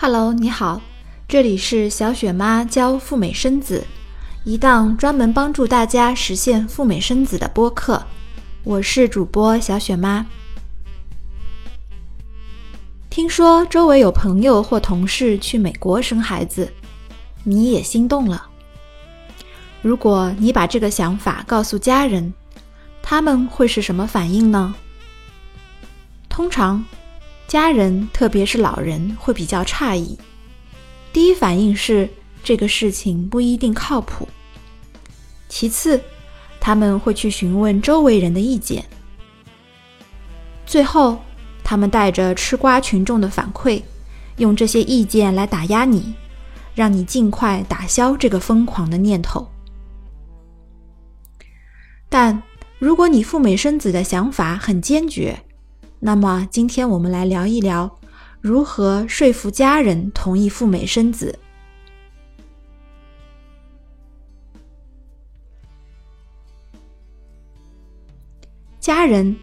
Hello，你好，这里是小雪妈教赴美生子，一档专门帮助大家实现赴美生子的播客。我是主播小雪妈。听说周围有朋友或同事去美国生孩子，你也心动了。如果你把这个想法告诉家人，他们会是什么反应呢？通常。家人，特别是老人，会比较诧异。第一反应是这个事情不一定靠谱。其次，他们会去询问周围人的意见。最后，他们带着吃瓜群众的反馈，用这些意见来打压你，让你尽快打消这个疯狂的念头。但如果你赴美生子的想法很坚决，那么，今天我们来聊一聊如何说服家人同意赴美生子。家人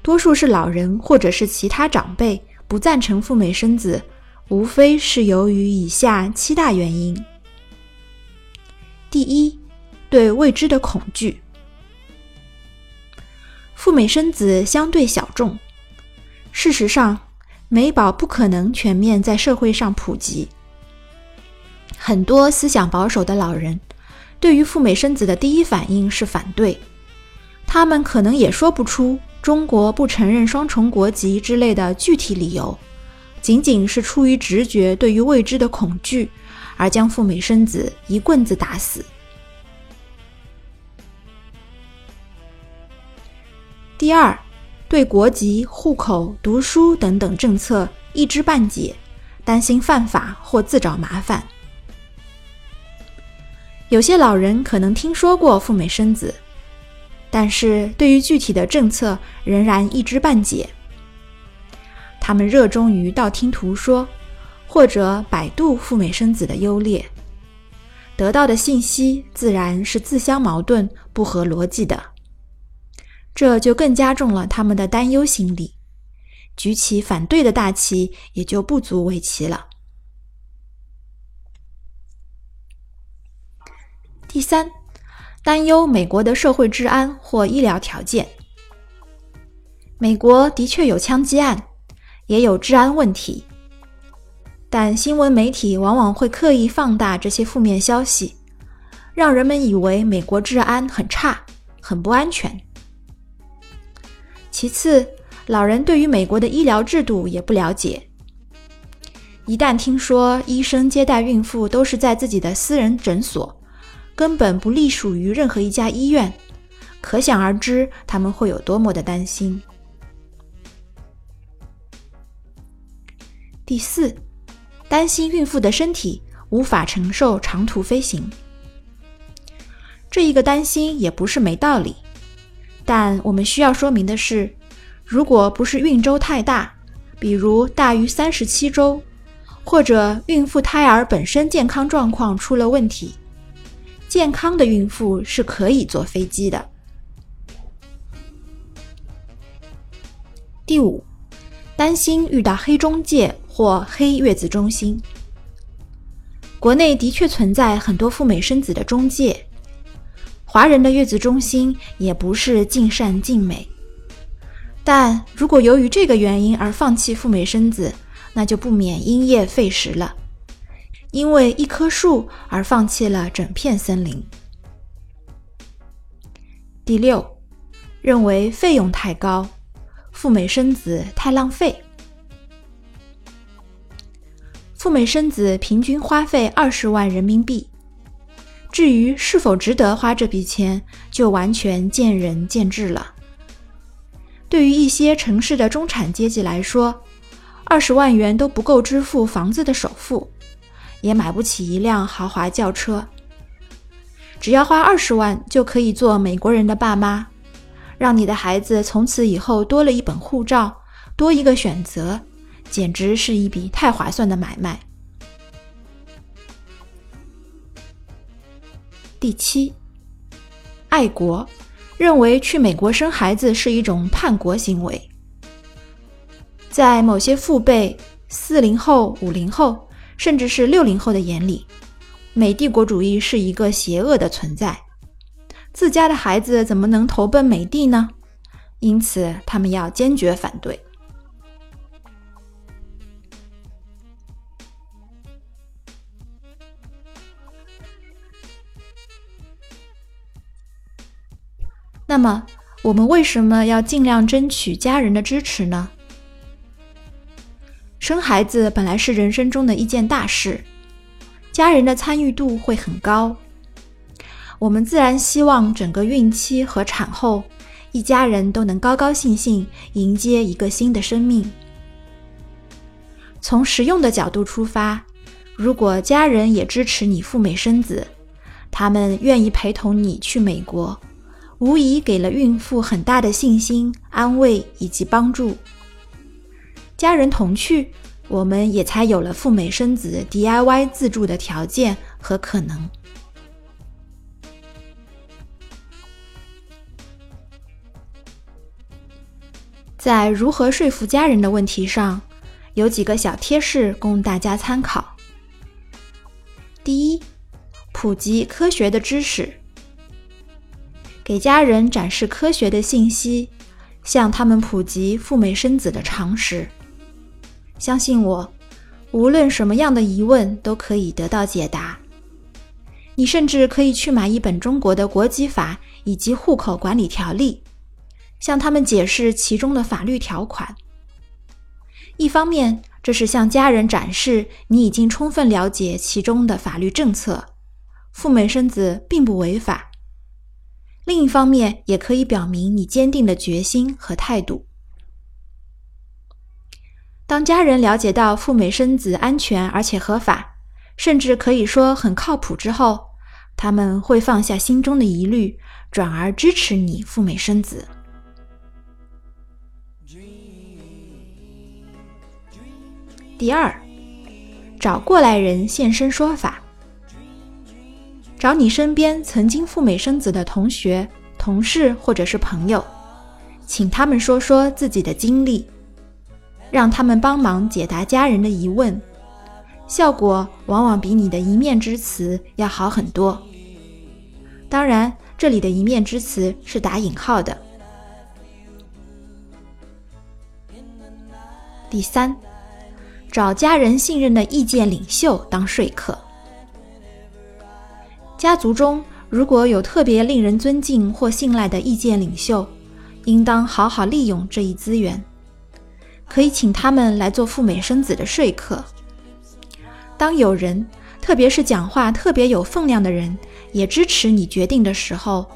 多数是老人或者是其他长辈不赞成赴美生子，无非是由于以下七大原因：第一，对未知的恐惧。赴美生子相对小众。事实上，美宝不可能全面在社会上普及。很多思想保守的老人对于赴美生子的第一反应是反对，他们可能也说不出中国不承认双重国籍之类的具体理由，仅仅是出于直觉对于未知的恐惧而将赴美生子一棍子打死。第二。对国籍、户口、读书等等政策一知半解，担心犯法或自找麻烦。有些老人可能听说过赴美生子，但是对于具体的政策仍然一知半解。他们热衷于道听途说，或者百度赴美生子的优劣，得到的信息自然是自相矛盾、不合逻辑的。这就更加重了他们的担忧心理，举起反对的大旗也就不足为奇了。第三，担忧美国的社会治安或医疗条件。美国的确有枪击案，也有治安问题，但新闻媒体往往会刻意放大这些负面消息，让人们以为美国治安很差，很不安全。其次，老人对于美国的医疗制度也不了解。一旦听说医生接待孕妇都是在自己的私人诊所，根本不隶属于任何一家医院，可想而知他们会有多么的担心。第四，担心孕妇的身体无法承受长途飞行。这一个担心也不是没道理。但我们需要说明的是，如果不是孕周太大，比如大于三十七周，或者孕妇胎儿本身健康状况出了问题，健康的孕妇是可以坐飞机的。第五，担心遇到黑中介或黑月子中心。国内的确存在很多赴美生子的中介。华人的月子中心也不是尽善尽美，但如果由于这个原因而放弃赴美生子，那就不免因噎废食了。因为一棵树而放弃了整片森林。第六，认为费用太高，赴美生子太浪费。赴美生子平均花费二十万人民币。至于是否值得花这笔钱，就完全见仁见智了。对于一些城市的中产阶级来说，二十万元都不够支付房子的首付，也买不起一辆豪华轿车。只要花二十万，就可以做美国人的爸妈，让你的孩子从此以后多了一本护照，多一个选择，简直是一笔太划算的买卖。第七，爱国认为去美国生孩子是一种叛国行为。在某些父辈、四零后、五零后，甚至是六零后的眼里，美帝国主义是一个邪恶的存在。自家的孩子怎么能投奔美帝呢？因此，他们要坚决反对。那么，我们为什么要尽量争取家人的支持呢？生孩子本来是人生中的一件大事，家人的参与度会很高。我们自然希望整个孕期和产后，一家人都能高高兴兴迎接一个新的生命。从实用的角度出发，如果家人也支持你赴美生子，他们愿意陪同你去美国。无疑给了孕妇很大的信心、安慰以及帮助。家人同去，我们也才有了赴美生子 DIY 自助的条件和可能。在如何说服家人的问题上，有几个小贴士供大家参考。第一，普及科学的知识。给家人展示科学的信息，向他们普及赴美生子的常识。相信我，无论什么样的疑问都可以得到解答。你甚至可以去买一本中国的国籍法以及户口管理条例，向他们解释其中的法律条款。一方面，这是向家人展示你已经充分了解其中的法律政策，赴美生子并不违法。另一方面，也可以表明你坚定的决心和态度。当家人了解到赴美生子安全而且合法，甚至可以说很靠谱之后，他们会放下心中的疑虑，转而支持你赴美生子。第二，找过来人现身说法。找你身边曾经赴美生子的同学、同事或者是朋友，请他们说说自己的经历，让他们帮忙解答家人的疑问，效果往往比你的一面之词要好很多。当然，这里的一面之词是打引号的。第三，找家人信任的意见领袖当说客。家族中如果有特别令人尊敬或信赖的意见领袖，应当好好利用这一资源，可以请他们来做赴美生子的说客。当有人，特别是讲话特别有分量的人，也支持你决定的时候，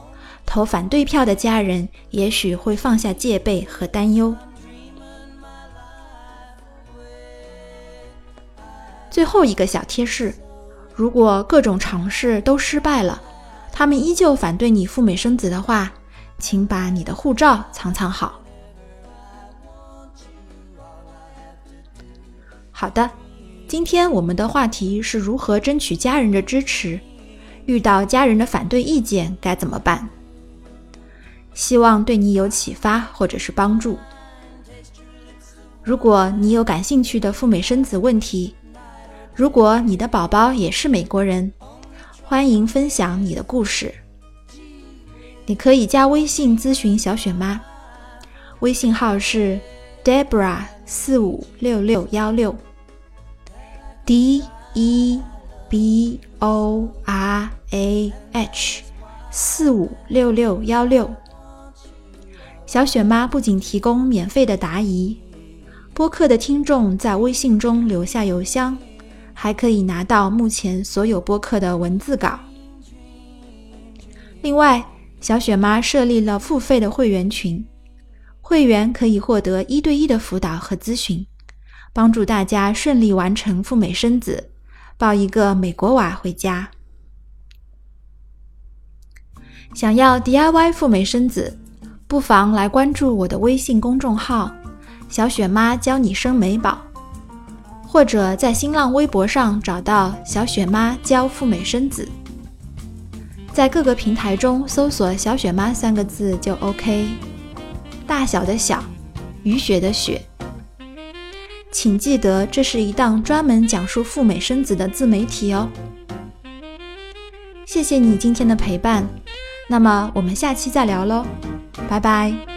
投反对票的家人也许会放下戒备和担忧。最后一个小贴士。如果各种尝试都失败了，他们依旧反对你赴美生子的话，请把你的护照藏藏好。好的，今天我们的话题是如何争取家人的支持，遇到家人的反对意见该怎么办？希望对你有启发或者是帮助。如果你有感兴趣的赴美生子问题，如果你的宝宝也是美国人，欢迎分享你的故事。你可以加微信咨询小雪妈，微信号是 Debra 四五六六幺六，D E B O R A H 四五六六幺六。小雪妈不仅提供免费的答疑，播客的听众在微信中留下邮箱。还可以拿到目前所有播客的文字稿。另外，小雪妈设立了付费的会员群，会员可以获得一对一的辅导和咨询，帮助大家顺利完成赴美生子，抱一个美国娃回家。想要 DIY 赴美生子，不妨来关注我的微信公众号“小雪妈教你生美宝”。或者在新浪微博上找到“小雪妈教赴美生子”，在各个平台中搜索“小雪妈”三个字就 OK。大小的小，雨雪的雪，请记得这是一档专门讲述赴美生子的自媒体哦。谢谢你今天的陪伴，那么我们下期再聊喽，拜拜。